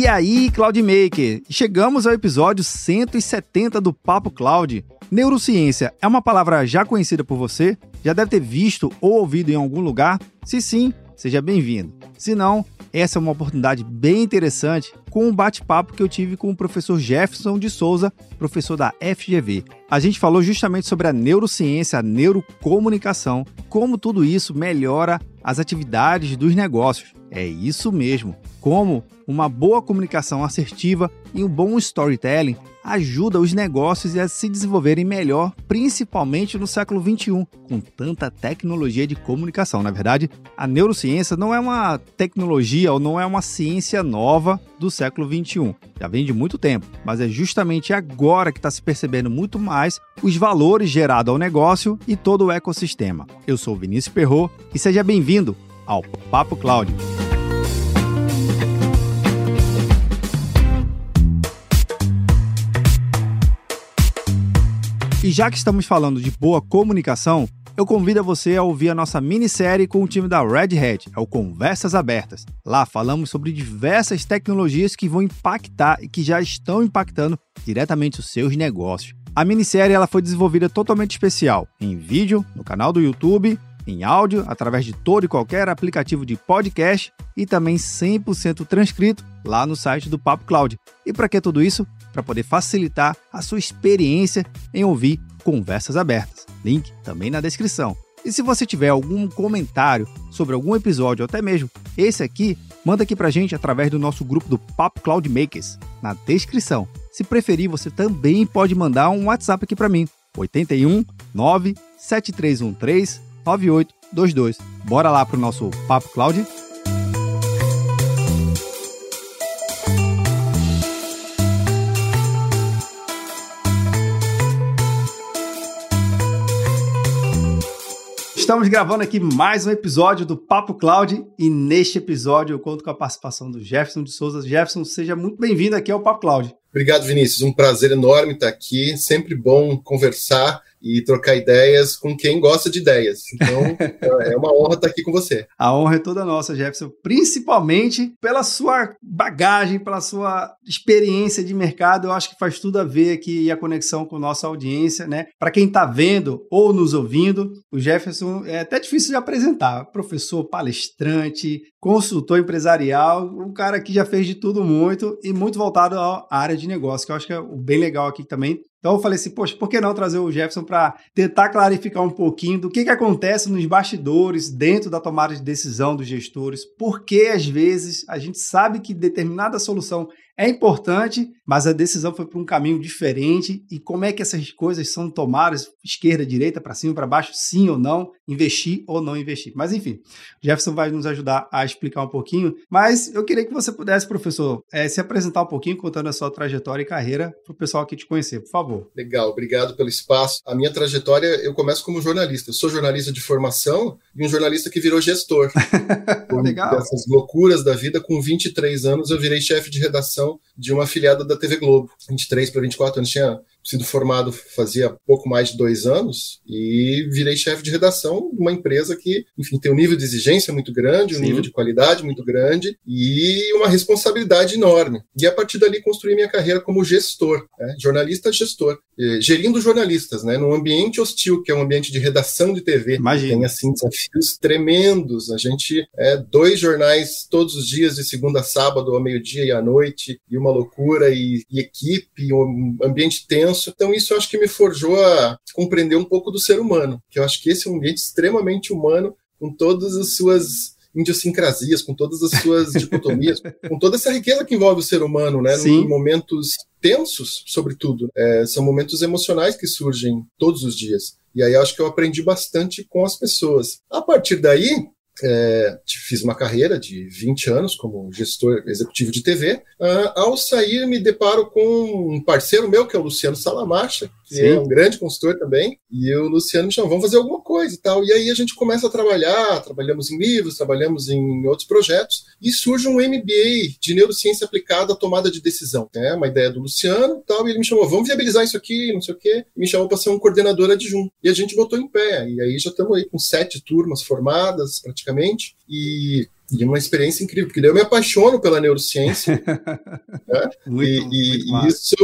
E aí, Cloudmaker? Chegamos ao episódio 170 do Papo Cloud. Neurociência é uma palavra já conhecida por você? Já deve ter visto ou ouvido em algum lugar? Se sim, seja bem-vindo. Se não, essa é uma oportunidade bem interessante com um bate-papo que eu tive com o professor Jefferson de Souza, professor da FGV. A gente falou justamente sobre a neurociência, a neurocomunicação, como tudo isso melhora as atividades dos negócios. É isso mesmo. Como uma boa comunicação assertiva e um bom storytelling ajuda os negócios a se desenvolverem melhor, principalmente no século XXI, com tanta tecnologia de comunicação. Na verdade, a neurociência não é uma tecnologia ou não é uma ciência nova do século XXI. Já vem de muito tempo, mas é justamente agora que está se percebendo muito mais os valores gerados ao negócio e todo o ecossistema. Eu sou Vinícius Perro e seja bem-vindo ao Papo Cloud. E já que estamos falando de boa comunicação, eu convido você a ouvir a nossa minissérie com o time da Red Hat, é o Conversas Abertas. Lá falamos sobre diversas tecnologias que vão impactar e que já estão impactando diretamente os seus negócios. A minissérie ela foi desenvolvida totalmente especial, em vídeo, no canal do YouTube, em áudio, através de todo e qualquer aplicativo de podcast e também 100% transcrito lá no site do Papo Cloud. E para que tudo isso? Para poder facilitar a sua experiência em ouvir conversas abertas. Link também na descrição. E se você tiver algum comentário sobre algum episódio, ou até mesmo esse aqui, manda aqui pra gente através do nosso grupo do Papo Cloud Makers, na descrição. Se preferir, você também pode mandar um WhatsApp aqui para mim, 81 97313 9822. Bora lá pro nosso Papo Cloud? Estamos gravando aqui mais um episódio do Papo Cloud e neste episódio eu conto com a participação do Jefferson de Souza. Jefferson, seja muito bem-vindo aqui ao Papo Cloud. Obrigado, Vinícius. Um prazer enorme estar aqui. Sempre bom conversar e trocar ideias com quem gosta de ideias. Então, é uma honra estar aqui com você. A honra é toda nossa, Jefferson, principalmente pela sua bagagem, pela sua experiência de mercado. Eu acho que faz tudo a ver aqui e a conexão com nossa audiência, né? Para quem está vendo ou nos ouvindo, o Jefferson é até difícil de apresentar. Professor, palestrante, consultor empresarial, um cara que já fez de tudo muito e muito voltado à área de negócio, que eu acho que é bem legal aqui também então eu falei assim, poxa, por que não trazer o Jefferson para tentar clarificar um pouquinho do que, que acontece nos bastidores, dentro da tomada de decisão dos gestores, porque às vezes a gente sabe que determinada solução é importante, mas a decisão foi para um caminho diferente. E como é que essas coisas são tomadas? Esquerda, direita, para cima, para baixo, sim ou não, investir ou não investir. Mas enfim, o Jefferson vai nos ajudar a explicar um pouquinho. Mas eu queria que você pudesse, professor, é, se apresentar um pouquinho, contando a sua trajetória e carreira para o pessoal aqui te conhecer, por favor. Legal, obrigado pelo espaço. A minha trajetória, eu começo como jornalista. Eu sou jornalista de formação e um jornalista que virou gestor. Legal. Essas loucuras da vida, com 23 anos, eu virei chefe de redação de uma afiliada da TV Globo. 23 para 24 anos, tinha sido formado fazia pouco mais de dois anos e virei chefe de redação de uma empresa que, enfim, tem um nível de exigência muito grande, um Sim. nível de qualidade muito grande e uma responsabilidade enorme. E a partir dali construí minha carreira como gestor, né? jornalista gestor, gerindo jornalistas, né? Num ambiente hostil, que é um ambiente de redação de TV. Imagina. Tem, assim, desafios tremendos. A gente é dois jornais todos os dias, de segunda a sábado, ao meio-dia e à noite, e uma loucura, e, e equipe, um ambiente tenso então, isso acho que me forjou a compreender um pouco do ser humano, que eu acho que esse é um ambiente extremamente humano, com todas as suas idiosincrasias, com todas as suas dicotomias, com toda essa riqueza que envolve o ser humano, né? Sim. Em momentos tensos, sobretudo. É, são momentos emocionais que surgem todos os dias. E aí eu acho que eu aprendi bastante com as pessoas. A partir daí, é, fiz uma carreira de 20 anos como gestor executivo de TV. Uh, ao sair, me deparo com um parceiro meu, que é o Luciano Salamarcha, que Sim. é um grande consultor também, e o Luciano me chamou, vamos fazer alguma coisa e tal. E aí a gente começa a trabalhar, trabalhamos em livros, trabalhamos em outros projetos, e surge um MBA de neurociência aplicada à tomada de decisão. É uma ideia do Luciano tal, e ele me chamou, vamos viabilizar isso aqui, não sei o quê, e me chamou para ser um coordenador adjunto. E a gente botou em pé, e aí já estamos aí com sete turmas formadas, praticamente, e E uma experiência incrível, porque eu me apaixono pela neurociência. né? muito, e, muito e isso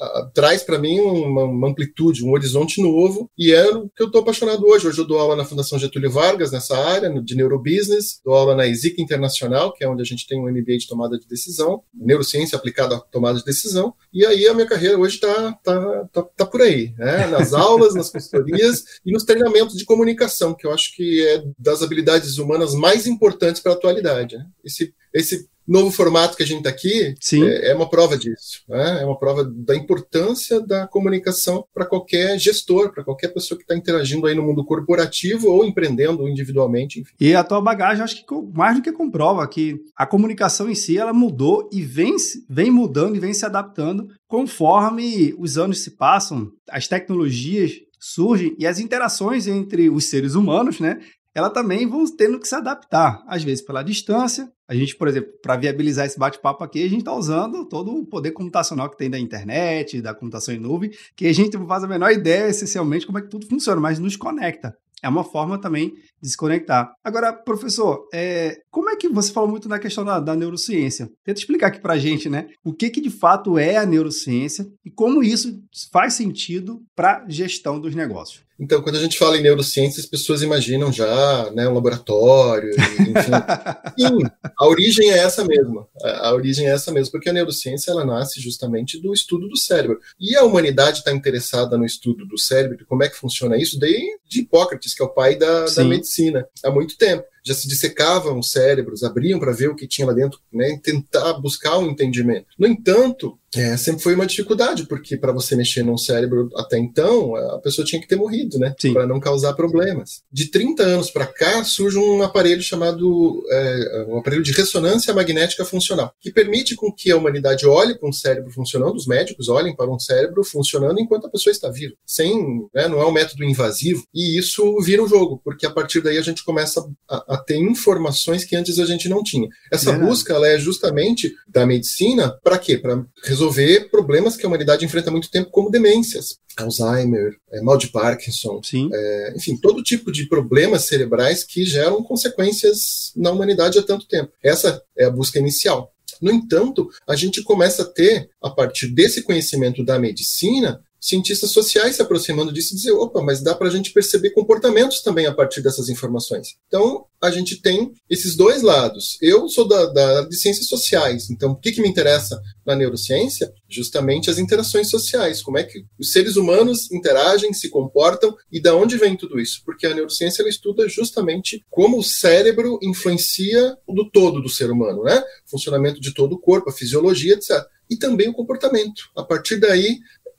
uh, traz para mim uma, uma, amplitude, um horizonte novo, e é o que eu estou apaixonado hoje. Hoje eu dou aula na Fundação Getúlio Vargas, nessa área de neurobusiness, dou aula na ESIC Internacional, que é onde a gente tem um MBA de tomada de decisão, neurociência aplicada à tomada de decisão, e aí a minha carreira hoje está tá, tá, tá por aí, né? nas aulas, nas consultorias e nos treinamentos de comunicação, que eu acho que é das habilidades humanas mais importantes para a atualidade. Né? Esse, esse novo formato que a gente está aqui é, é, uma prova disso. Né? É uma prova da importância da comunicação para qualquer gestor, para qualquer pessoa que está interagindo aí no mundo corporativo ou empreendendo individualmente. Enfim. E a tua bagagem, acho que mais do que comprova que a comunicação em si ela mudou e vem, vem mudando e vem se adaptando conforme os anos se passam, as tecnologias surgem e as interações entre os seres humanos, né, ela também vão tendo que se adaptar, às vezes pela distância. A gente, por exemplo, para viabilizar esse bate-papo aqui, a gente está usando todo o poder computacional que tem da internet, da computação em nuvem, que a gente não faz a menor ideia, essencialmente, como é que tudo funciona, mas nos conecta. É uma forma também de se conectar. Agora, professor, é, como é que você falou muito na questão da, da neurociência? Tenta explicar aqui para a gente, né? O que, que de fato é a neurociência e como isso faz sentido para a gestão dos negócios. Então, quando a gente fala em neurociência, as pessoas imaginam já né, um laboratório, enfim. Sim, a origem é essa mesma. A, a, origem é essa mesma, porque a neurociência ela nasce justamente do estudo do cérebro. E a humanidade está interessada no estudo do cérebro, como é que funciona isso, desde Hipócrates, que é o pai da, da medicina, há muito tempo já se dissecavam os cérebros, abriam para ver o que tinha lá dentro, né, tentar buscar um entendimento. No entanto, é, sempre foi uma dificuldade, porque para você mexer num cérebro até então, a pessoa tinha que ter morrido, né, para não causar problemas. De 30 anos para cá, surge um aparelho chamado é, um aparelho de ressonância magnética funcional, que permite com que a humanidade olhe para um cérebro funcionando, os médicos olhem para um cérebro funcionando enquanto a pessoa está viva, sem, né, não é um método invasivo, e isso vira o jogo, porque a partir daí a gente começa a, a a ter informações que antes a gente não tinha. Essa busca ela é justamente da medicina para quê? Para resolver problemas que a humanidade enfrenta há muito tempo, como demências, Alzheimer, é, mal de Parkinson, é, enfim, todo tipo de problemas cerebrais que geram consequências na humanidade há tanto tempo. Essa é a busca inicial. No entanto, a gente começa a ter, a partir desse conhecimento da medicina, cientistas sociais se aproximando disso e dizer, opa, mas dá para a gente perceber comportamentos também a partir dessas informações. Então, a gente tem esses dois lados. Eu sou da, da de ciências sociais, então o que, que me interessa na neurociência? Justamente as interações sociais, como é que os seres humanos interagem, se comportam e da onde vem tudo isso? Porque a neurociência ela estuda justamente como o cérebro influencia do todo do ser humano, né? O funcionamento de todo o corpo, a fisiologia, etc e também o comportamento. A partir daí,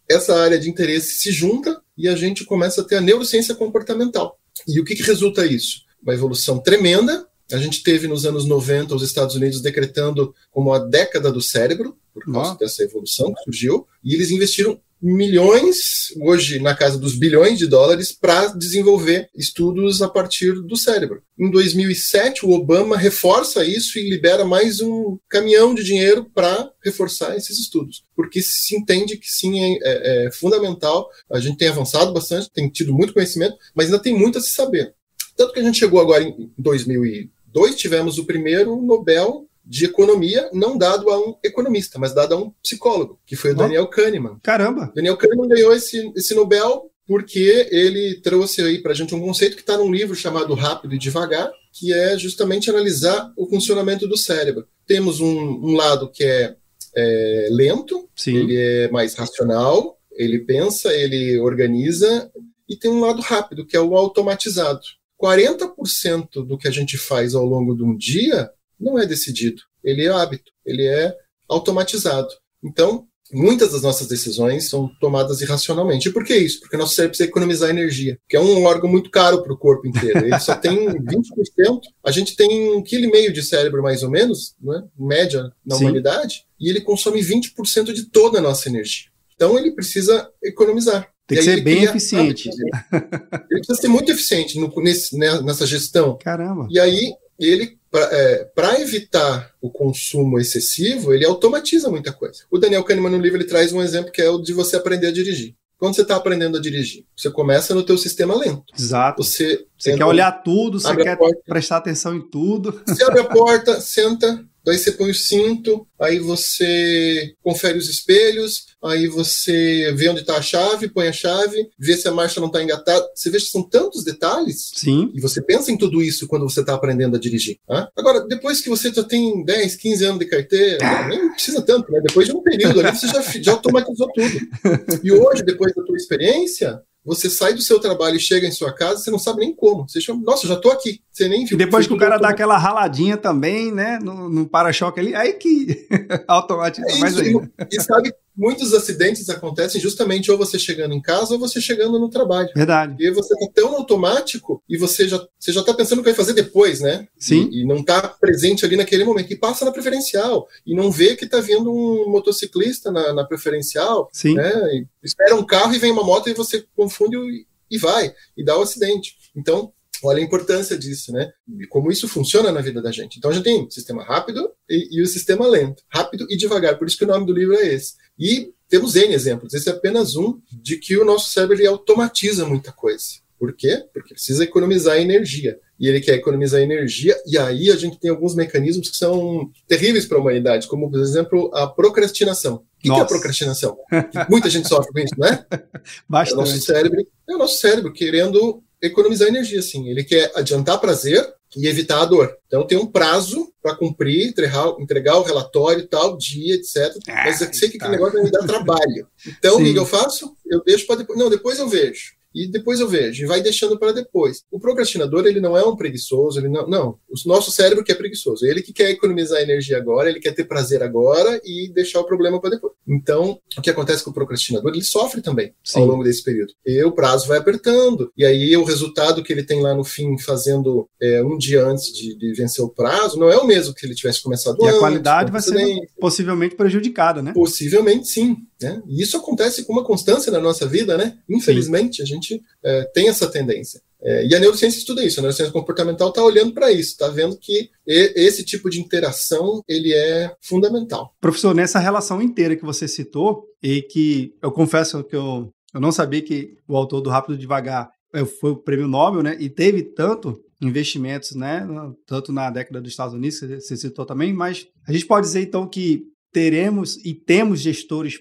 essa área de interesse se junta e a gente começa a ter a neurociência comportamental. E o que, que resulta isso? Uma evolução tremenda. A gente teve nos anos 90 os Estados Unidos decretando como a década do cérebro, por causa dessa evolução que surgiu, e eles investiram milhões, hoje na casa dos bilhões de dólares, para desenvolver estudos a partir do cérebro. Em 2007, o Obama reforça isso e libera mais um caminhão de dinheiro para reforçar esses estudos, porque se entende que sim é, é, é fundamental. A gente tem avançado bastante, tem tido muito conhecimento, mas ainda tem muito a se saber. Tanto que a gente chegou agora em 2002, tivemos o primeiro Nobel de economia não dado a um economista, mas dado a um psicólogo, que foi o Daniel Kahneman. Caramba! Daniel Kahneman ganhou esse, esse Nobel porque ele trouxe aí para a gente um conceito que está num livro chamado Rápido e Devagar, que é justamente analisar o funcionamento do cérebro. Temos um, um lado que é, é lento, Sim. ele é mais racional, ele pensa, ele organiza, e tem um lado rápido, que é o automatizado. 40% do que a gente faz ao longo de um dia não é decidido, ele é hábito, ele é automatizado. Então, muitas das nossas decisões são tomadas irracionalmente. E por que isso? Porque nosso cérebro precisa economizar energia, que é um órgão muito caro para o corpo inteiro. Ele só tem 20%. A gente tem um quilo e meio de cérebro, mais ou menos, né, média na Sim. humanidade, e ele consome 20% de toda a nossa energia. Então, ele precisa economizar. Tem que ser bem eficiente. Ele precisa ser muito eficiente no, nesse, né, nessa gestão. Caramba. E aí, ele para é, evitar o consumo excessivo, ele automatiza muita coisa. O Daniel Kahneman no livro ele traz um exemplo que é o de você aprender a dirigir. quando você está aprendendo a dirigir? Você começa no teu sistema lento. Exato. Você, você quer olhar tudo, você quer prestar atenção em tudo. Você abre a porta, senta, Daí você põe o cinto, aí você confere os espelhos, aí você vê onde está a chave, põe a chave, vê se a marcha não está engatada. Você vê que são tantos detalhes. Sim. E você pensa em tudo isso quando você está aprendendo a dirigir. Tá? Agora, depois que você já tem 10, 15 anos de carteira, ah. nem precisa tanto, né? Depois de um período ali, você já, já automatizou tudo. E hoje, depois da tua experiência, você sai do seu trabalho e chega em sua casa, você não sabe nem como. Você chama, nossa, já estou aqui. Você nem viu. E depois que o cara dá aquela raladinha também, né, no, no para-choque ali, aí que automatiza é mais ainda. E sabe muitos acidentes acontecem justamente ou você chegando em casa ou você chegando no trabalho. Verdade. E você tá tão automático e você já, você já tá pensando o que vai fazer depois, né? Sim. E, e não tá presente ali naquele momento. E passa na preferencial. E não vê que tá vindo um motociclista na, na preferencial. Sim. Né? E espera um carro e vem uma moto e você confunde e, e vai. E dá o acidente. Então, Olha a importância disso, né? E como isso funciona na vida da gente. Então a gente tem sistema rápido e, e, o sistema lento. Rápido e devagar. Por isso que o nome do livro é esse. E temos N exemplos. Esse é apenas um de que o nosso cérebro ele automatiza muita coisa. Por quê? Porque precisa economizar energia. E ele quer economizar energia, e aí a gente tem alguns mecanismos que são terríveis para a humanidade, como, por exemplo, a procrastinação. O que, que é procrastinação? Muita gente sofre com isso, né? Bastante. É o nosso cérebro, é o nosso cérebro querendo economizar energia, sim. Ele quer adiantar prazer e evitar a dor. Então tem um prazo para cumprir, entregar, entregar, o relatório, tal dia, etc. Ah, Mas eu sei que tá. aquele negócio vai me dar trabalho. Então, o que eu faço? Eu deixo para depois. Não, depois eu vejo e depois eu vejo, e vai deixando para depois. O procrastinador, ele não é um preguiçoso, ele não, não. O nosso cérebro que é preguiçoso, ele que quer economizar energia agora, ele quer ter prazer agora e deixar o problema para depois. Então, o que acontece com o procrastinador, ele sofre também Sim. ao longo desse período. E o prazo vai apertando, e aí o resultado que ele tem lá no fim, fazendo é, um dia antes de, de, vencer o prazo, não é o mesmo que ele tivesse começado e antes. E a qualidade vai ser possivelmente prejudicada, né? Possivelmente sim. Né? E isso acontece com uma constância na nossa vida, né? Infelizmente, Sim. a gente é, tem essa tendência. É, e a neurociência estuda isso, a neurociência comportamental está olhando para isso, está vendo que esse tipo de interação ele é fundamental. Professor, nessa relação inteira que você citou, e que eu confesso que eu, eu não sabia que o autor do Rápido Devagar é, foi o prêmio Nobel, né? E teve tanto investimentos, né? Tanto na década dos Estados Unidos, que você citou também, mas a gente pode dizer então que teremos e temos gestores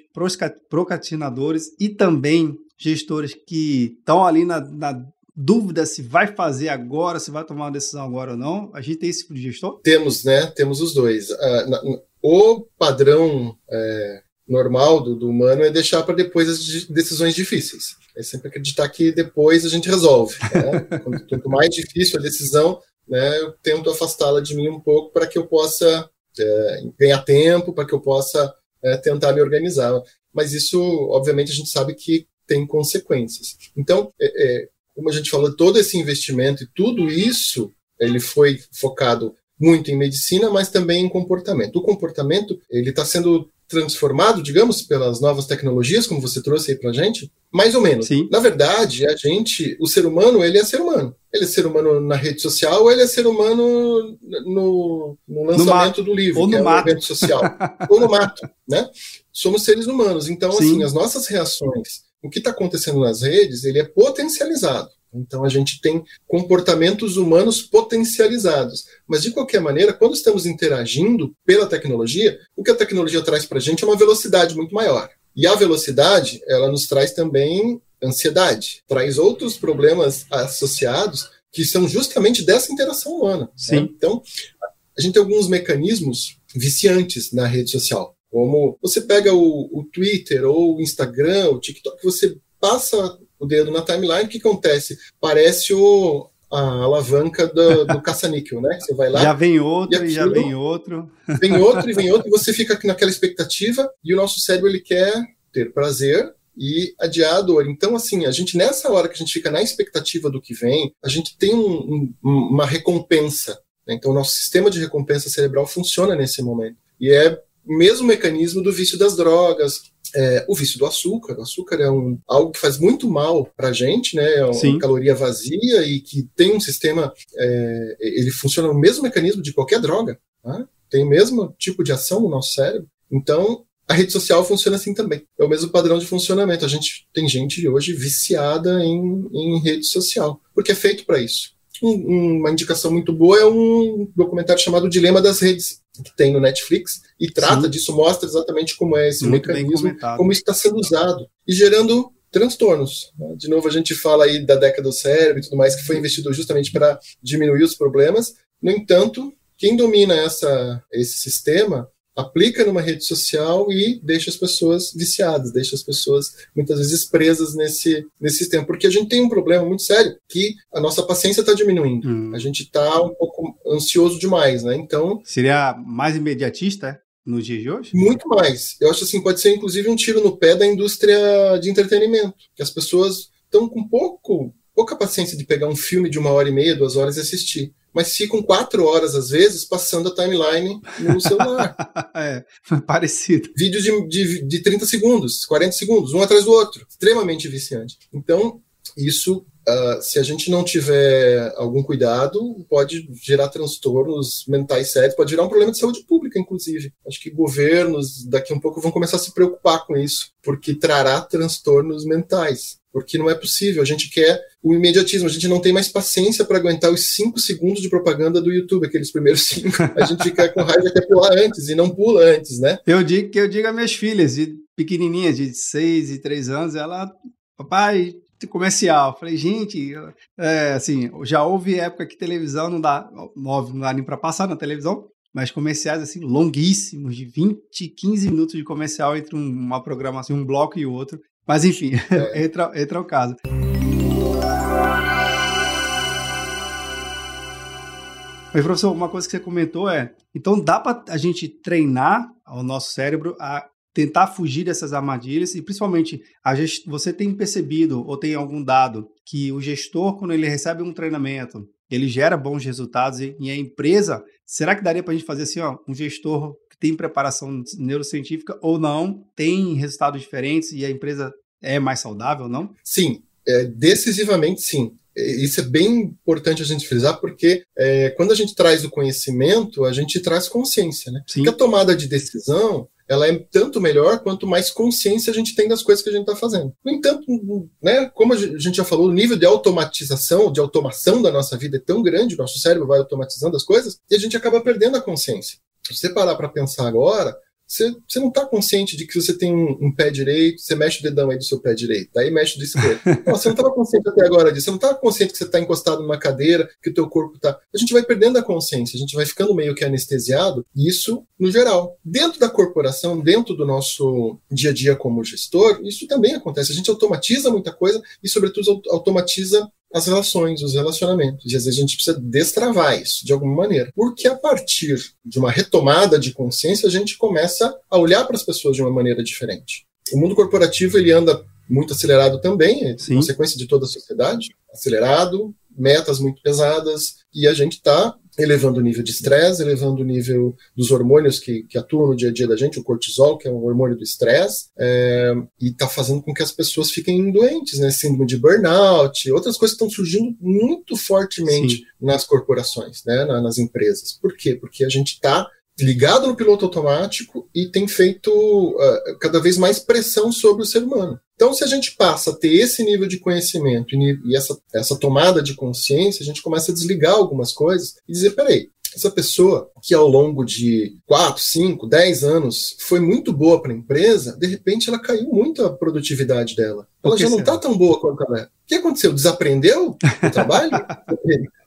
procrastinadores e também gestores que estão ali na, na, dúvida se vai fazer agora, se vai tomar uma decisão agora ou não. A gente tem esse tipo de gestor? Temos, né? Temos os dois. Na, o padrão é, normal do, do, humano é deixar para depois as decisões difíceis. É sempre acreditar que depois a gente resolve. Né? Quanto mais difícil a decisão, né, eu tento afastá-la de mim um pouco para que eu possa é, ganhar tempo para que eu possa é, tentar me organizar. Mas isso, obviamente, a gente sabe que tem consequências. Então, é, é, como a gente falou, todo esse investimento e tudo isso, ele foi focado muito em medicina, mas também em comportamento. O comportamento, ele está sendo transformado, digamos, pelas novas tecnologias, como você trouxe aí para gente, mais ou menos. Sim. Na verdade, a gente, o ser humano, ele é ser humano. Ele é ser humano na rede social, ou ele é ser humano no, no lançamento no do livro, ou no é mato. evento social, ou no mato, né? Somos seres humanos. Então, Sim. assim, as nossas reações, o que está acontecendo nas redes, ele é potencializado. Então a gente tem comportamentos humanos potencializados. Mas de qualquer maneira, quando estamos interagindo pela tecnologia, o que a tecnologia traz para a gente é uma velocidade muito maior. E a velocidade, ela nos traz também ansiedade, traz outros problemas associados que são justamente dessa interação humana. Né? Sim. Né? Então, a gente tem alguns mecanismos viciantes na rede social. Como você pega o, o Twitter ou o Instagram, o TikTok, você passa o dedo na timeline, o que acontece? Parece o, a alavanca do, do caça-níquel, né? Você vai lá. Já vem outro, e, já vem outro. Vem outro e vem outro, e você fica naquela expectativa, e o nosso cérebro ele quer ter prazer e adiar a dor. Então, assim, a gente, nessa hora que a gente fica na expectativa do que vem, a gente tem um, um, uma recompensa. Né? Então, o nosso sistema de recompensa cerebral funciona nesse momento. E é o mesmo mecanismo do vício das drogas, é, o vício do açúcar. O açúcar é um, algo que faz muito mal para a gente, né? É uma Sim. caloria vazia e que tem um sistema. É, ele funciona no mesmo mecanismo de qualquer droga. Tá? Tem o mesmo tipo de ação no nosso cérebro. Então, a rede social funciona assim também. É o mesmo padrão de funcionamento. A gente tem gente hoje viciada em, em rede social, porque é feito para isso. Um, uma indicação muito boa é um documentário chamado Dilema das Redes, que tem no Netflix, e trata Sim. disso, mostra exatamente como é esse muito mecanismo, como está sendo usado, e gerando transtornos. Né? De novo, a gente fala aí da década do cérebro e tudo mais, que foi investido justamente para diminuir os problemas. No entanto, quem domina essa, esse sistema aplica numa rede social e deixa as pessoas viciadas, deixa as pessoas muitas vezes presas nesse, nesse sistema. Porque a gente tem um problema muito sério, que a nossa paciência está diminuindo. Hum. A gente está um pouco ansioso demais, né? Então... Seria mais imediatista, nos dias de hoje? Muito mais. Eu acho assim, pode ser inclusive um tiro no pé da indústria de entretenimento, que as pessoas estão com pouco, pouca paciência de pegar um filme de uma hora e meia, duas horas e assistir mas ficam quatro horas, às vezes, passando a timeline no celular. é, parecido. Vídeos de, de, de 30 segundos, 40 segundos, um atrás do outro. Extremamente viciante. Então, isso Uh, se a gente não tiver algum cuidado, pode gerar transtornos mentais sérios, pode virar um problema de saúde pública, inclusive. Acho que governos daqui a um pouco vão começar a se preocupar com isso, porque trará transtornos mentais. Porque não é possível, a gente quer o imediatismo, a gente não tem mais paciência para aguentar os cinco segundos de propaganda do YouTube, aqueles primeiros cinco. A gente fica com raiva até pular antes e não pula antes, né? Eu digo que eu digo a minhas filhas, de pequenininhas, de seis e três anos, ela, papai, comercial. Falei, gente, é, assim, já houve época que televisão não dá, móvel não dá nem para passar na televisão, mas comerciais assim longuíssimos, de 20, 15 minutos de comercial entre uma programação, um bloco e outro. Mas enfim, é. entra, entra o caso. Mas, professor, uma coisa que você comentou é: então dá para a gente treinar o nosso cérebro a tentar fugir dessas armadilhas e principalmente gest... você tem percebido ou tem algum dado que o gestor quando ele recebe um treinamento ele gera bons resultados e, e a empresa será que daria para a gente fazer assim ó um gestor que tem preparação neurocientífica ou não tem resultados diferentes e a empresa é mais saudável não sim é, decisivamente sim isso é bem importante a gente frisar, porque é, quando a gente traz o conhecimento, a gente traz consciência, né? Sim. Porque a tomada de decisão, ela é tanto melhor quanto mais consciência a gente tem das coisas que a gente está fazendo. No entanto, né, como a gente já falou, o nível de automatização, de automação da nossa vida é tão grande, o nosso cérebro vai automatizando as coisas, e a gente acaba perdendo a consciência. Se você parar para pensar agora, você, você não está consciente de que você tem um, um, pé direito, você mexe o dedão aí do seu pé direito, aí mexe do esquerdo. Não, você não estava consciente até agora disso, você não estava consciente que você está encostado numa cadeira, que o teu corpo está. A gente vai perdendo a consciência, a gente vai ficando meio que anestesiado, isso no geral. Dentro da corporação, dentro do nosso dia a dia como gestor, isso também acontece. A gente automatiza muita coisa e, sobretudo, automatiza as relações, os relacionamentos. E às vezes a gente precisa destravar isso de alguma maneira. Porque a partir de uma retomada de consciência, a gente começa a olhar para as pessoas de uma maneira diferente. O mundo corporativo ele anda muito acelerado também, é consequência de toda a sociedade, acelerado, metas muito pesadas, e a gente está elevando o nível de estresse, elevando o nível dos hormônios que, que, atuam no dia a dia da gente, o cortisol, que é um hormônio do estresse, é, e está fazendo com que as pessoas fiquem doentes, né? Síndrome de burnout, outras coisas estão surgindo muito fortemente Sim. nas corporações, né? nas empresas. Por quê? Porque a gente está ligado no piloto automático e tem feito uh, cada vez mais pressão sobre o ser humano. Então, se a gente passa a ter esse nível de conhecimento e, essa, essa tomada de consciência, a gente começa a desligar algumas coisas e dizer: peraí, essa pessoa que ao longo de 4, 5, 10 anos foi muito boa para a empresa, de repente ela caiu muito a produtividade dela. Ela já não está tão boa quanto ela é. O que aconteceu? Desaprendeu o trabalho?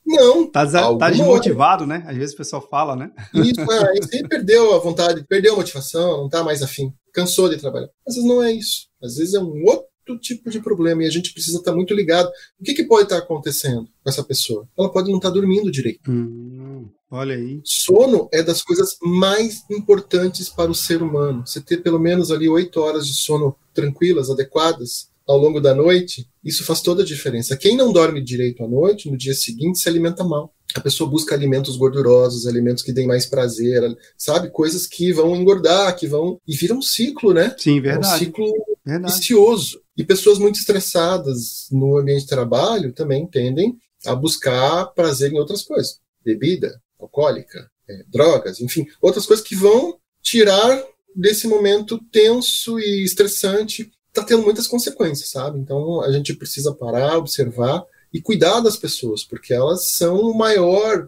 Não. Tá, tá desmotivado, né? Às vezes o pessoal fala, né? Isso, é, perdeu a vontade, perdeu a motivação, não tá mais afim, cansou de trabalhar. Vezes não é isso. Às vezes é um outro tipo de problema e a gente precisa estar muito ligado. O que, que pode estar acontecendo com essa pessoa? Ela pode não estar dormindo direito. Hum, olha aí. Sono é das coisas mais importantes para o ser humano. Você ter pelo menos ali oito horas de sono tranquilas, adequadas, ao longo da noite, isso faz toda a diferença. Quem não dorme direito à noite, no dia seguinte se alimenta mal. A pessoa busca alimentos gordurosos, alimentos que deem mais prazer, sabe? Coisas que vão engordar, que vão. E vira um ciclo, né? Sim, verdade. É um ciclo verdade. vicioso. E pessoas muito estressadas no ambiente de trabalho também tendem a buscar prazer em outras coisas. Bebida, alcoólica, é, drogas, enfim, outras coisas que vão tirar desse momento tenso e estressante está tendo muitas consequências, sabe? Então a gente precisa parar, observar e cuidar das pessoas, porque elas são o maior.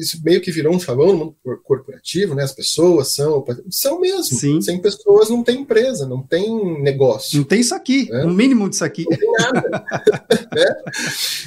Isso meio que virou um chavão no mundo corporativo, né? As pessoas são. São mesmo. Sim. Sem pessoas não tem empresa, não tem negócio. Não tem isso aqui, né? um mínimo disso aqui. Não tem nada. né?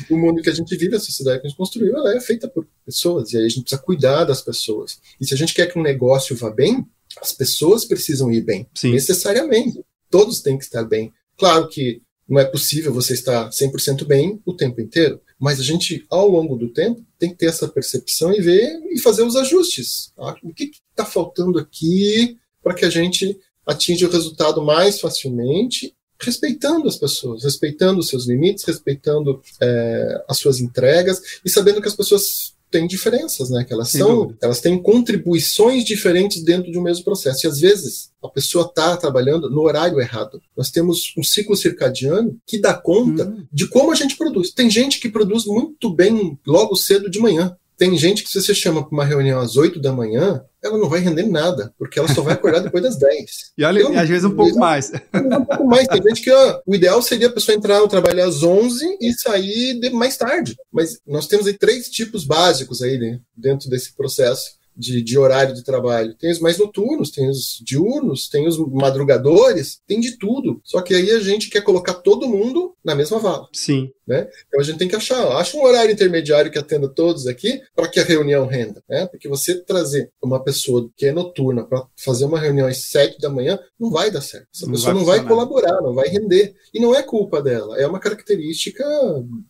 O mundo que a gente vive, a sociedade que a gente construiu, ela é feita por pessoas, e aí a gente precisa cuidar das pessoas. E se a gente quer que um negócio vá bem, as pessoas precisam ir bem, Sim. necessariamente. Todos têm que estar bem. Claro que não é possível você estar 100% bem o tempo inteiro, mas a gente, ao longo do tempo, tem que ter essa percepção e ver e fazer os ajustes. Tá? O que está faltando aqui para que a gente atinja o resultado mais facilmente, respeitando as pessoas, respeitando os seus limites, respeitando é, as suas entregas e sabendo que as pessoas têm diferenças, né? Que elas Sem são, dúvida. elas têm contribuições diferentes dentro de um mesmo processo. E às vezes a pessoa está trabalhando no horário errado. Nós temos um ciclo circadiano que dá conta hum. de como a gente produz. Tem gente que produz muito bem logo cedo de manhã. Tem gente que, se você chama para uma reunião às 8 da manhã, ela não vai render nada, porque ela só vai acordar depois das 10. E, olha, então, às vezes um pouco mais. Um pouco mais. Tem gente que ó, o ideal seria a pessoa entrar no trabalho às 11 e sair mais tarde. Mas nós temos aí três tipos básicos aí né, dentro desse processo de, de, horário de trabalho. Tem os mais noturnos, tem os diurnos, tem os madrugadores, tem de tudo. Só que aí a gente quer colocar todo mundo na mesma vala. Sim. Né? Então a gente tem que achar, acha um horário intermediário que atenda todos aqui para que a reunião renda. Né? Porque você trazer uma pessoa que é noturna para fazer uma reunião às sete da manhã não vai dar certo. Essa não pessoa vai não vai colaborar, não vai render. E não é culpa dela, é uma característica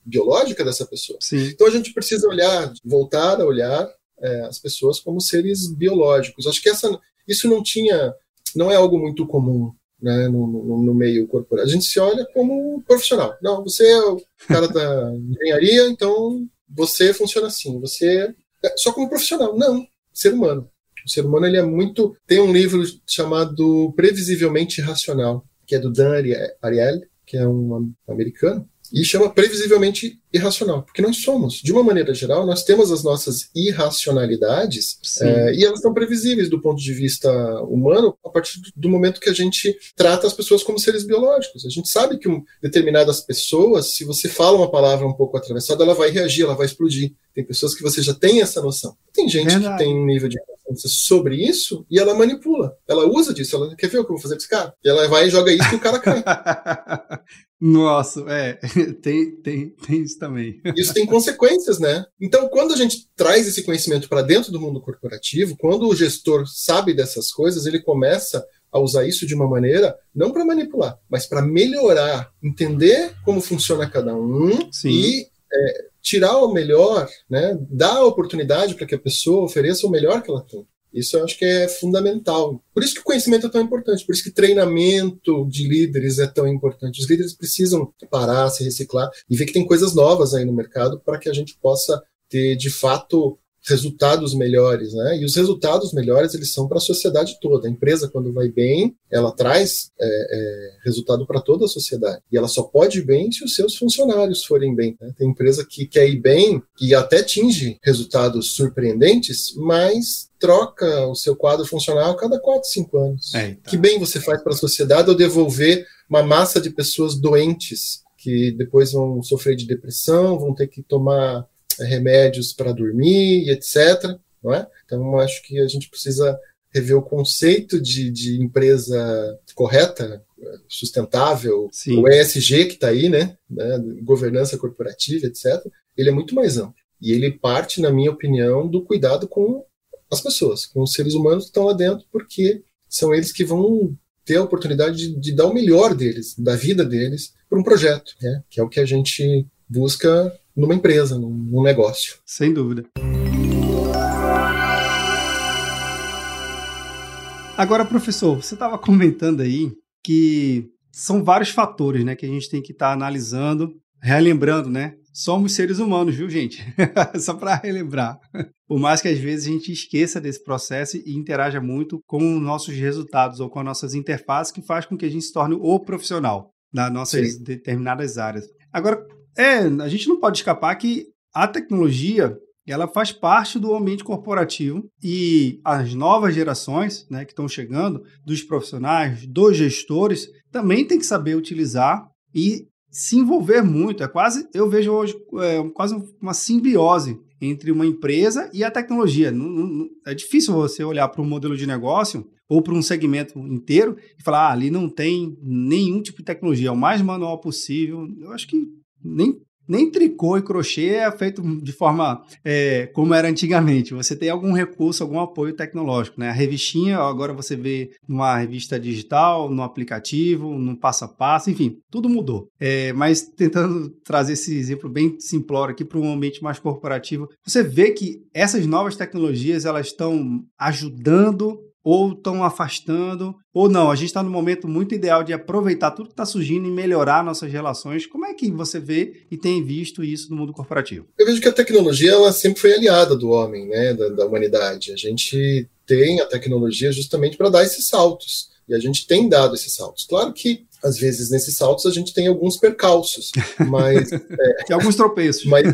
biológica dessa pessoa. Sim. Então a gente precisa olhar, voltar a olhar é, as pessoas como seres biológicos. Acho que essa, isso não tinha, não é algo muito comum né, no, no, no, meio corporativo. A gente se olha como profissional. Não, você é o cara da engenharia, então você funciona assim. Você é só como profissional. Não, ser humano. O ser humano ele é muito. Tem um livro chamado Previsivelmente Racional, que é do Dan Ariely, que é um americano e chama previsivelmente irracional, porque nós somos, de uma maneira geral, nós temos as nossas irracionalidades é, e elas são previsíveis do ponto de vista humano a partir do momento que a gente trata as pessoas como seres biológicos. A gente sabe que um, determinadas pessoas, se você fala uma palavra um pouco atravessada, ela vai reagir, ela vai explodir. Tem pessoas que você já tem essa noção. Tem gente Verdade. que tem um nível de consciência sobre isso e ela manipula. Ela usa disso. Ela quer ver o que eu vou fazer com esse cara? E ela vai e joga isso e o cara cai. Nossa, é, tem, tem, tem também. Isso tem consequências, né? Então, quando a gente traz esse conhecimento para dentro do mundo corporativo, quando o gestor sabe dessas coisas, ele começa a usar isso de uma maneira não para manipular, mas para melhorar, entender como funciona cada um Sim. e é, tirar o melhor, né? Dar a oportunidade para que a pessoa ofereça o melhor que ela tem. Isso eu acho que é fundamental. Por isso que o conhecimento é tão importante, por isso que treinamento de líderes é tão importante. Os líderes precisam parar, se reciclar e ver que tem coisas novas aí no mercado para que a gente possa ter, de fato, resultados melhores, né? E os resultados melhores eles são para a sociedade toda. A empresa quando vai bem, ela traz é, é, resultado para toda a sociedade. E ela só pode ir bem se os seus funcionários forem bem. Né? Tem empresa que quer ir bem e até atinge resultados surpreendentes, mas troca o seu quadro funcional a cada 4, 5 anos. É, então. Que bem você faz para a sociedade ao devolver uma massa de pessoas doentes que depois vão sofrer de depressão, vão ter que tomar remédios para dormir e etc. Não é? Então, acho que a gente precisa rever o conceito de, de empresa correta, sustentável, Sim. o ESG que está aí, né? né? Governança corporativa, etc. Ele é muito mais amplo. E ele parte, na minha opinião, do cuidado com as pessoas, com os seres humanos que estão lá dentro, porque são eles que vão ter a oportunidade de, de dar o melhor deles, da vida deles, para um projeto, né? que é o que a gente busca numa empresa, num, num negócio. Sem dúvida. Agora, professor, você estava comentando aí que são vários fatores, né, que a gente tem que estar tá analisando, relembrando, né? Somos seres humanos, viu, gente? Só para relembrar. Por mais que às vezes a gente esqueça desse processo e interaja muito com nossos resultados ou com as nossas interfaces, que faz com que a gente se torne o profissional nas nossas Sim. determinadas áreas. Agora, é, a gente não pode escapar que a tecnologia ela faz parte do ambiente corporativo e as novas gerações né, que estão chegando, dos profissionais, dos gestores, também tem que saber utilizar e se envolver muito. É quase, eu vejo hoje é, quase uma simbiose entre uma empresa e a tecnologia. Não, não, é difícil você olhar para um modelo de negócio ou para um segmento inteiro e falar, ah, ali não tem nenhum tipo de tecnologia, é o mais manual possível. Eu acho que nem nem tricô e crochê é feito de forma é, como era antigamente. Você tem algum recurso, algum apoio tecnológico, né? A revistinha, agora você vê numa revista digital, no aplicativo, no passo a passo, enfim, tudo mudou. É, mas tentando trazer esse exemplo bem simplório aqui para um ambiente mais corporativo, você vê que essas novas tecnologias elas estão ajudando ou estão afastando, ou não. A gente está no momento muito ideal de aproveitar tudo que está surgindo e melhorar nossas relações. Como é que você vê e tem visto isso no mundo corporativo? Eu vejo que a tecnologia ela sempre foi aliada do homem, né, da, da humanidade. A gente tem a tecnologia justamente para dar esses saltos. E a gente tem dado esses saltos. Claro que às vezes nesses saltos a gente tem alguns percalços, mas é, tem alguns tropeços. Mas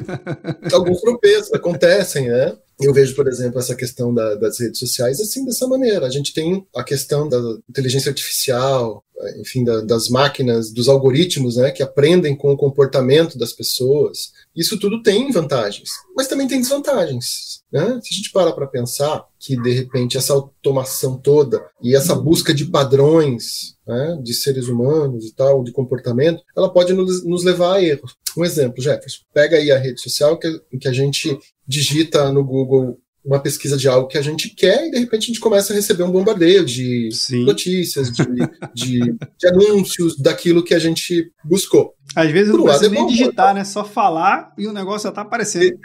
alguns tropeços acontecem, né? Eu vejo, por exemplo, essa questão da, das redes sociais assim, dessa maneira. A gente tem a questão da inteligência artificial, enfim, da, das máquinas, dos algoritmos, né, que aprendem com o comportamento das pessoas. Isso tudo tem vantagens, mas também tem desvantagens. Né? Se a gente parar para pensar que, de repente, essa automação toda e essa busca de padrões né, de seres humanos e tal, de comportamento, ela pode nos, nos levar a erros. Um exemplo, Jefferson, pega aí a rede social que, que a gente digita no Google uma pesquisa de algo que a gente quer e de repente a gente começa a receber um bombardeio de Sim. notícias, de, de, de, anúncios daquilo que a gente buscou. Às vezes não precisa é nem digitar, né? Só falar e o negócio já está aparecendo.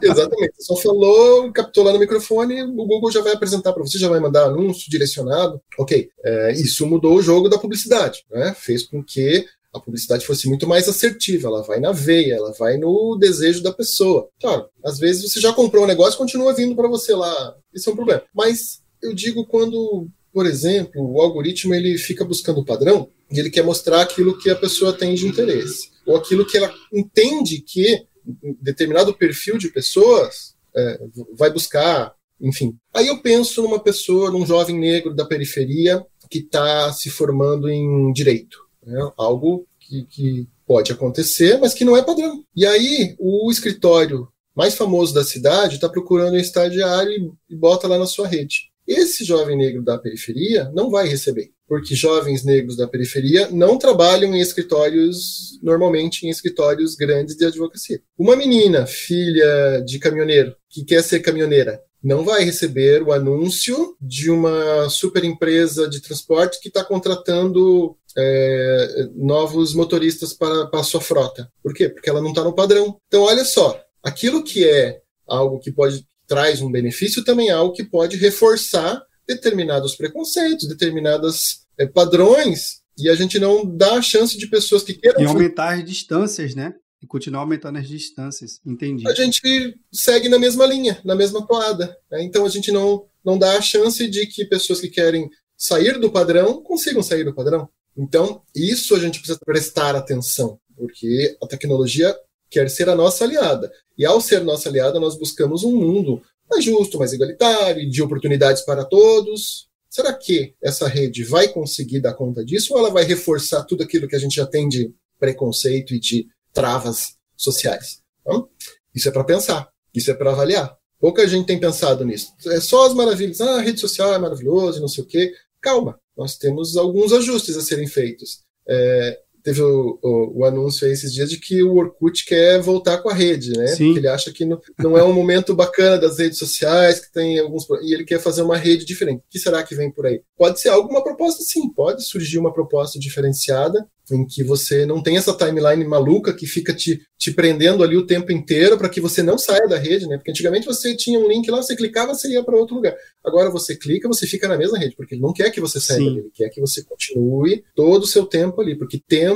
Exatamente. Só falou, captou lá no microfone, o Google já vai apresentar para você, já vai mandar anúncio direcionado. Ok, é, isso mudou o jogo da publicidade, né? Fez com que a publicidade fosse muito mais assertiva, ela vai na veia, ela vai no desejo da pessoa. Claro, às vezes você já comprou um negócio e continua vindo para você lá. Isso é um problema. Mas eu digo quando, por exemplo, o algoritmo ele fica buscando o padrão e ele quer mostrar aquilo que a pessoa tem de interesse, ou aquilo que ela entende que determinado perfil de pessoas é, vai buscar, enfim. Aí eu penso numa pessoa, num jovem negro da periferia que está se formando em direito né? algo que, que pode acontecer, mas que não é padrão. E aí, o escritório mais famoso da cidade está procurando um estagiário e bota lá na sua rede. Esse jovem negro da periferia não vai receber, porque jovens negros da periferia não trabalham em escritórios, normalmente em escritórios grandes de advocacia. Uma menina, filha de caminhoneiro, que quer ser caminhoneira, não vai receber o anúncio de uma super empresa de transporte que está contratando é, novos motoristas para, para a sua frota. Por quê? Porque ela não está no padrão. Então, olha só, aquilo que é algo que pode traz um benefício também é algo que pode reforçar determinados preconceitos, determinados é, padrões, e a gente não dá a chance de pessoas que queiram. E aumentar as distâncias, né? E continuar aumentando as distâncias, entendi. A gente segue na mesma linha, na mesma toada. Né? Então a gente não, não dá a chance de que pessoas que querem sair do padrão consigam sair do padrão. Então, isso a gente precisa prestar atenção, porque a tecnologia quer ser a nossa aliada. E ao ser nossa aliada, nós buscamos um mundo mais justo, mais igualitário, de oportunidades para todos. Será que essa rede vai conseguir dar conta disso ou ela vai reforçar tudo aquilo que a gente já tem de preconceito e de travas sociais? Então, isso é para pensar, isso é para avaliar. Pouca gente tem pensado nisso. É só as maravilhas. Ah, a rede social é maravilhosa, não sei o quê. Calma, nós temos alguns ajustes a serem feitos. É, teve o, o, o, anúncio aí esses dias de que o Orkut quer voltar com a rede, né? Sim. Porque ele acha que não, não é um momento bacana das redes sociais, que tem alguns. E ele quer fazer uma rede diferente. O que será que vem por aí? Pode ser alguma proposta, sim, pode surgir uma proposta diferenciada, em que você não tem essa timeline maluca que fica te, te prendendo ali o tempo inteiro para que você não saia da rede, né? Porque antigamente você tinha um link lá, você clicava, você ia para outro lugar. Agora você clica, você fica na mesma rede, porque ele não quer que você saia dele, ele quer que você continue todo o seu tempo ali, porque tempo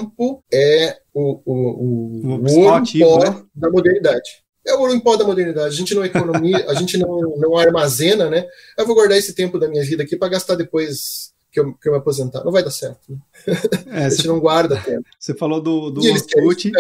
é o, o, o, o, ouro ativo, pó né? da modernidade. É o ouro em pó da modernidade. A gente não economia, a gente não, não armazena, né? Eu vou guardar esse tempo da minha vida aqui para gastar depois que eu, que eu me aposentar. Não vai dar certo. Né? É, a gente não guarda tempo. Você falou do, do Orkut.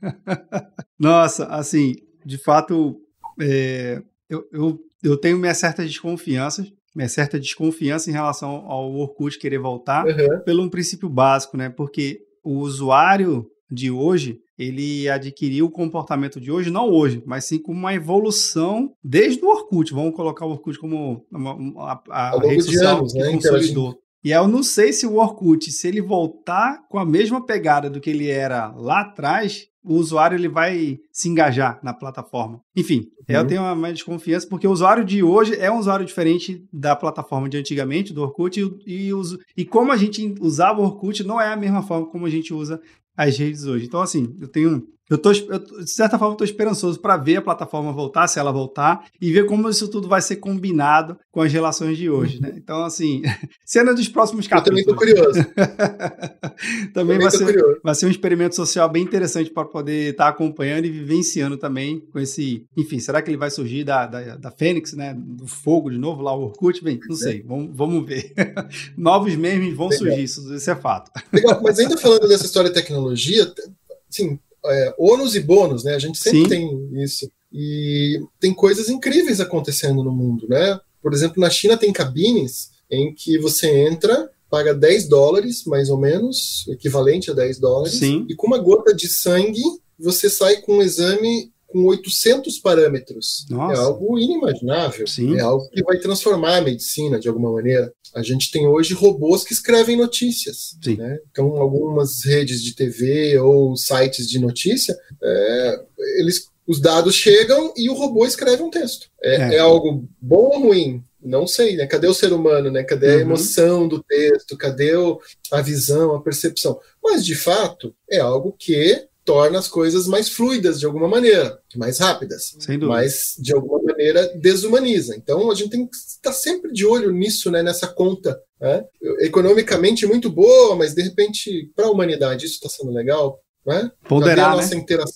Nossa, assim, de fato, é, eu, eu, eu tenho minhas certas desconfianças, minha certa desconfiança em relação ao Orkut querer voltar, uhum. pelo um princípio básico, né? Porque o usuário de hoje, ele adquiriu o comportamento de hoje, não hoje, mas sim como uma evolução desde o Orkut. Vamos colocar o Orkut como uma, uma, a, a rede social anos, que né, consolidou. E eu não sei se o Orkut, se ele voltar com a mesma pegada do que ele era lá atrás, o usuário ele vai se engajar na plataforma. Enfim, uhum. eu tenho uma mais desconfiança porque o usuário de hoje é um usuário diferente da plataforma de antigamente, do Orkut, e, e, e como a gente usava o Orkut não é a mesma forma como a gente usa as redes hoje. Então, assim, eu tenho eu tô, eu, de certa forma, estou esperançoso para ver a plataforma voltar, se ela voltar, e ver como isso tudo vai ser combinado com as relações de hoje, né? Então, assim, cena dos próximos capítulos. Eu também estou curioso. também, também vai, ser, curioso. vai ser um experimento social bem interessante para poder estar tá acompanhando e vivenciando também com esse. Enfim, será que ele vai surgir da, da, da Fênix, né? Do fogo de novo, lá o Orkut? Bem, não sei, vamos, vamos ver. Novos memes vão Legal. surgir, isso, isso é fato. Legal, mas ainda falando dessa história de tecnologia, sim é, ônus e bônus, né? A gente sempre Sim. tem isso. E tem coisas incríveis acontecendo no mundo, né? Por exemplo, na China tem cabines em que você entra, paga 10 dólares, mais ou menos, equivalente a 10 dólares, Sim. e com uma gota de sangue você sai com um exame com 800 parâmetros. É Nossa. É algo inimaginável. Sim. É algo que vai transformar a medicina de alguma maneira. A gente tem hoje robôs que escrevem notícias. Né? Então, algumas redes de TV ou sites de notícia, é, eles, os dados chegam e o robô escreve um texto. É, é. é algo bom ou ruim? não sei, né? Cadê o ser humano, né? Cadê a uhum. emoção do texto? Cadê o, a visão, a percepção? Mas, de fato, é algo que torna as coisas mais fluidas de alguma maneira, mais rápidas, mas de alguma maneira desumaniza. Então a gente tem que estar sempre de olho nisso, né, nessa conta. Né? Economicamente muito boa, mas de repente para a humanidade isso está sendo legal. Né? Ponderar, né?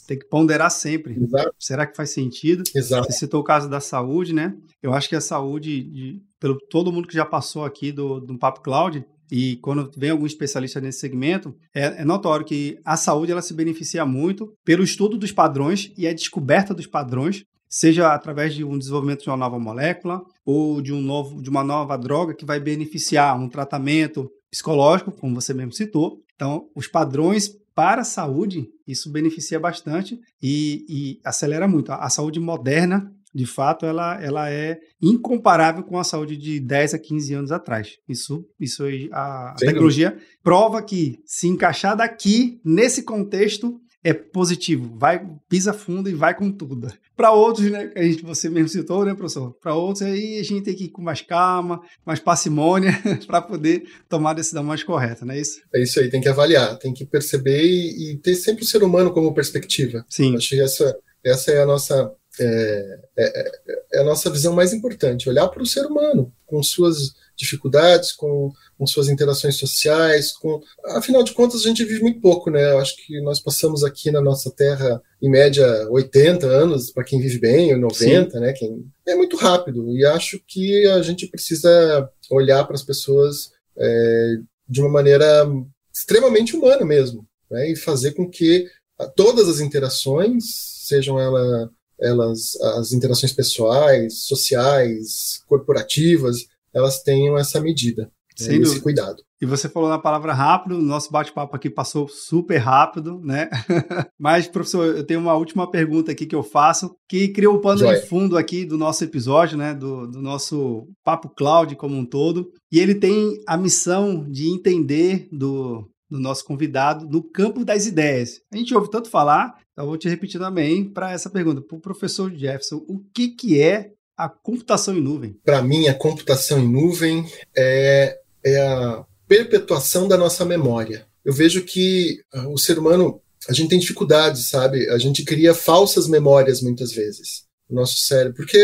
Tem que ponderar sempre. Exato. Será que faz sentido? Exato. Você citou o caso da saúde, né? Eu acho que a saúde, de, pelo todo mundo que já passou aqui do, do Papo Cloud, e quando vem algum especialista nesse segmento, é, é, notório que a saúde ela se beneficia muito pelo estudo dos padrões e a descoberta dos padrões, seja através de um desenvolvimento de uma nova molécula ou de, um novo, de uma nova droga que vai beneficiar um tratamento psicológico, como você mesmo citou. Então, os padrões para a saúde, isso beneficia bastante e, e acelera muito. A, a saúde moderna de fato, ela, ela é incomparável com a saúde de 10 a 15 anos atrás. Isso, isso a, a tecnologia prova que se encaixar daqui, nesse contexto, é positivo, vai, pisa fundo e vai com tudo. Para outros, né, a gente, você mesmo citou, né, professor? Para outros, aí a gente tem que ir com mais calma, mais parcimônia, para poder tomar a decisão mais correta, não é isso? É isso aí, tem que avaliar, tem que perceber e, e ter sempre o ser humano como perspectiva. Sim. Acho que essa, essa é a nossa é, é, é, a nossa visão mais importante, olhar para o ser humano, com suas dificuldades, com, com, suas interações sociais, com afinal de contas a gente vive muito pouco, né? Eu acho que nós passamos aqui na nossa terra em média 80 anos para quem vive bem, ou 90, Sim. né? Quem, é muito rápido e acho que a gente precisa olhar para as pessoas é, de uma maneira extremamente humana mesmo, né? E fazer com que todas as interações, sejam elas elas, as interações pessoais, sociais, corporativas, elas tenham essa medida, né, esse cuidado. E você falou na palavra rápido, nosso bate-papo aqui passou super rápido, né? Mas, professor, eu tenho uma última pergunta aqui que eu faço, que criou o pano Joia. de fundo aqui do nosso episódio, né? Do, do nosso Papo Cloud como um todo. E ele tem a missão de entender do, do nosso convidado no campo das ideias. A gente ouve tanto falar, então vou te repetir também para essa pergunta. Para o professor Jefferson, o que, que é a computação em nuvem? Para mim, a computação em nuvem é, é a perpetuação da nossa memória. Eu vejo que ah, o ser humano, a gente tem dificuldades, sabe? A gente cria falsas memórias muitas vezes no nosso cérebro, porque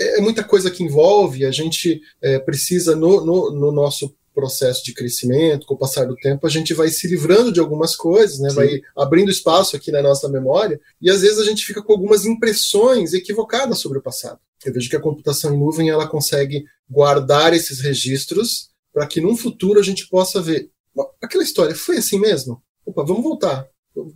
é, é muita coisa que envolve, a gente é, precisa, no, no, no nosso processo de crescimento, com o passar do tempo, a gente vai se livrando de algumas coisas, né? vai abrindo espaço aqui na nossa memória, e às vezes a gente fica com algumas impressões equivocadas sobre o passado. Eu vejo que a computação em nuvem ela consegue guardar esses registros para que num futuro a gente possa ver aquela história foi assim mesmo. Opa, vamos voltar.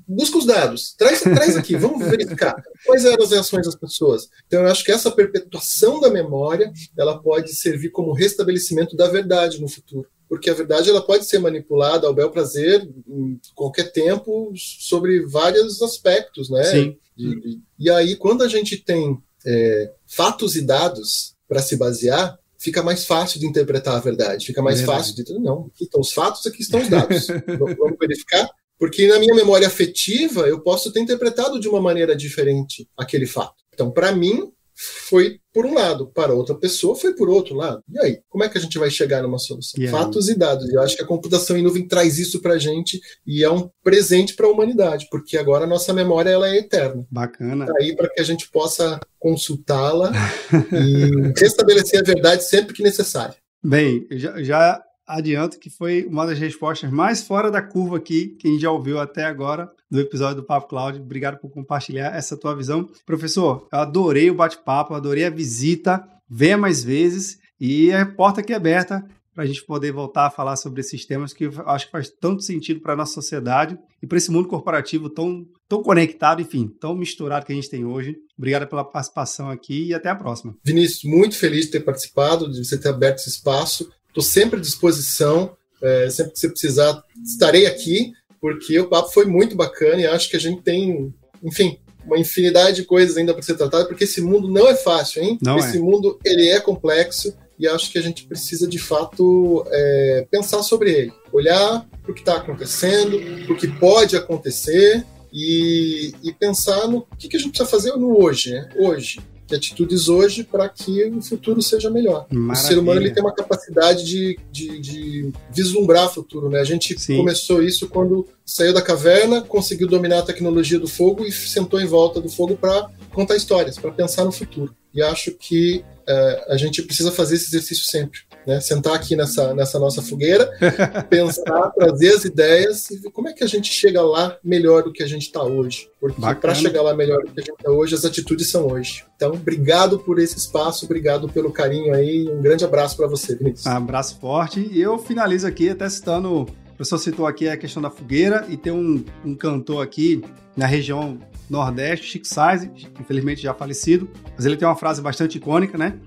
Busca os dados, traz, traz aqui, vamos verificar quais eram as reações das pessoas. Então, eu acho que essa perpetuação da memória ela pode servir como restabelecimento da verdade no futuro. Porque a verdade ela pode ser manipulada ao bel prazer em qualquer tempo sobre vários aspectos, né? Sim. E, e aí, quando a gente tem é, fatos e dados para se basear, fica mais fácil de interpretar a verdade, fica mais fácil de não, aqui estão os fatos, aqui estão os dados. Vamos verificar porque na minha memória afetiva, eu posso ter interpretado de uma maneira diferente aquele fato. Então, para mim, foi por um lado, para outra pessoa foi por outro lado. E aí, como é que a gente vai chegar numa solução? E Fatos e dados. Eu acho que a computação em nuvem traz isso para a gente e é um presente para a humanidade, porque agora a nossa memória ela é eterna. Bacana. Tá aí para que a gente possa consultá-la e restabelecer a verdade sempre que necessário. Bem, já, já adianto que foi uma das respostas mais fora da curva aqui, que a gente já ouviu até agora do episódio do Papo Cláudio. Obrigado por compartilhar essa tua visão. Professor, eu adorei o bate-papo, adorei a visita. Venha mais vezes e a porta aqui é aberta para a gente poder voltar a falar sobre esses temas que eu acho que faz tanto sentido para a nossa sociedade e para esse mundo corporativo tão, tão conectado, enfim, tão misturado que a gente tem hoje. Obrigado pela participação aqui e até a próxima. Vinícius, muito feliz de ter participado, de você ter aberto esse espaço. Estou sempre à disposição, é, sempre que você precisar, estarei aqui, porque o papo foi muito bacana e acho que a gente tem, enfim, uma infinidade de coisas ainda para ser tratada, porque esse mundo não é fácil, hein? Não esse é. mundo ele é complexo e acho que a gente precisa de fato é, pensar sobre ele, olhar para o que está acontecendo, para o que pode acontecer e, e pensar no que, que a gente precisa fazer no hoje, né? Hoje que atitudes hoje para que o futuro seja melhor. Maravilha. O ser humano ele tem uma capacidade de, de, de vislumbrar o futuro. Né? A gente Sim. começou isso quando saiu da caverna, conseguiu dominar a tecnologia do fogo e sentou em volta do fogo para contar histórias, para pensar no futuro. E acho que é, a gente precisa fazer esse exercício sempre. Né? Sentar aqui nessa, nessa nossa fogueira, pensar, trazer as ideias e ver como é que a gente chega lá melhor do que a gente está hoje. Porque para chegar lá melhor do que a gente está hoje, as atitudes são hoje. Então, obrigado por esse espaço, obrigado pelo carinho aí. Um grande abraço para você, Vinícius. Abraço forte. E eu finalizo aqui até citando. O professor citou aqui a questão da fogueira e tem um, um cantor aqui na região Nordeste, Chico Sainz, infelizmente já falecido, mas ele tem uma frase bastante icônica, né?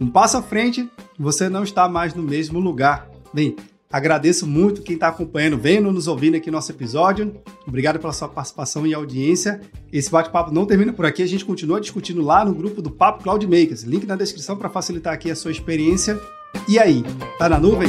Um passo à frente, você não está mais no mesmo lugar. Bem, agradeço muito quem está acompanhando, vendo, nos ouvindo aqui no nosso episódio. Obrigado pela sua participação e audiência. Esse bate-papo não termina por aqui, a gente continua discutindo lá no grupo do Papo Cloud Makers. Link na descrição para facilitar aqui a sua experiência. E aí, tá na nuvem?